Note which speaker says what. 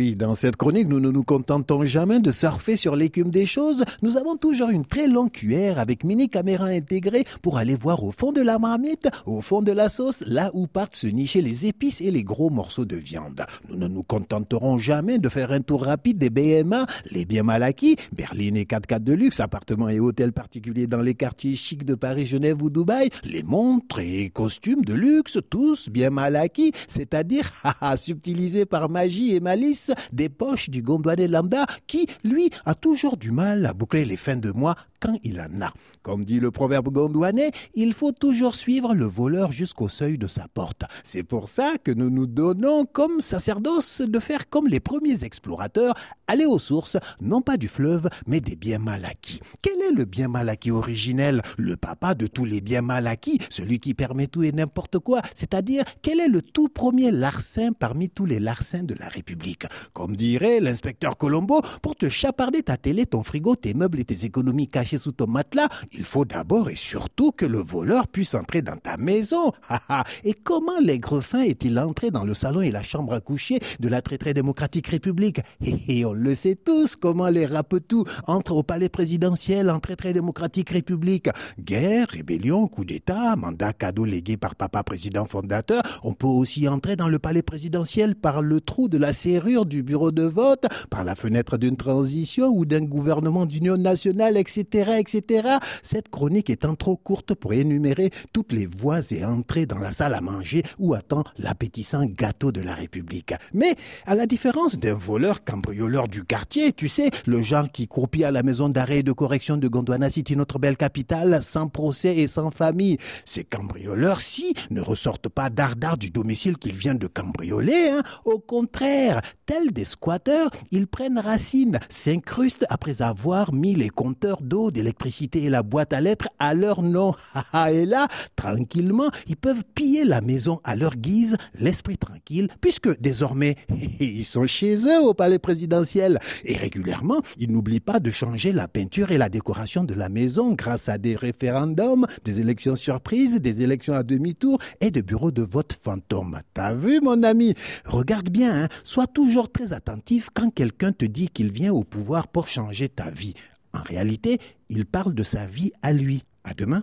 Speaker 1: Oui, dans cette chronique, nous ne nous contentons jamais de surfer sur l'écume des choses. Nous avons toujours une très longue cuillère avec mini caméra intégrée pour aller voir au fond de la marmite, au fond de la sauce, là où partent se nicher les épices et les gros morceaux de viande. Nous ne nous contenterons jamais de faire un tour rapide des BMA, les biens mal acquis, berline et 4x4 de luxe, appartements et hôtels particuliers dans les quartiers chics de Paris, Genève ou Dubaï, les montres et costumes de luxe, tous bien mal acquis, c'est-à-dire subtilisés par magie et malice des poches du gondouanais lambda qui, lui, a toujours du mal à boucler les fins de mois quand il en a. Comme dit le proverbe gondouanais, il faut toujours suivre le voleur jusqu'au seuil de sa porte. C'est pour ça que nous nous donnons comme sacerdoce de faire comme les premiers explorateurs, aller aux sources, non pas du fleuve, mais des biens mal acquis. Quel est le bien mal acquis originel? Le papa de tous les biens mal acquis, celui qui permet tout et n'importe quoi, c'est-à-dire quel est le tout premier larcin parmi tous les larcins de la République? Comme dirait l'inspecteur Colombo, pour te chaparder ta télé, ton frigo, tes meubles et tes économies cachées sous ton matelas, il faut d'abord et surtout que le voleur puisse entrer dans ta maison. et comment l'aigrefin est-il entré dans le salon et la chambre à coucher de la très démocratique république? Et on le sait tous comment les rapetous entrent au palais présidentiel en très démocratique république? Guerre, rébellion, coup d'État, mandat cadeau légué par papa président fondateur. On peut aussi entrer dans le palais présidentiel par le trou de la serrure du bureau de vote, par la fenêtre d'une transition ou d'un gouvernement d'union nationale, etc etc. Cette chronique étant trop courte pour énumérer toutes les voies et entrées dans la salle à manger où attend l'appétissant gâteau de la République. Mais, à la différence d'un voleur cambrioleur du quartier, tu sais, le genre qui croupit à la maison d'arrêt et de correction de Gondwana City, notre belle capitale, sans procès et sans famille, ces cambrioleurs-ci ne ressortent pas dardard du domicile qu'ils viennent de cambrioler, hein. Au contraire, tels des squatteurs, ils prennent racine, s'incrustent après avoir mis les compteurs d'eau d'électricité et la boîte à lettres à leur nom. et là, tranquillement, ils peuvent piller la maison à leur guise, l'esprit tranquille, puisque désormais, ils sont chez eux au palais présidentiel. Et régulièrement, ils n'oublient pas de changer la peinture et la décoration de la maison grâce à des référendums, des élections surprises, des élections à demi-tour et de bureaux de vote fantômes. T'as vu, mon ami? Regarde bien, hein? sois toujours très attentif quand quelqu'un te dit qu'il vient au pouvoir pour changer ta vie. En réalité, il parle de sa vie à lui. À demain.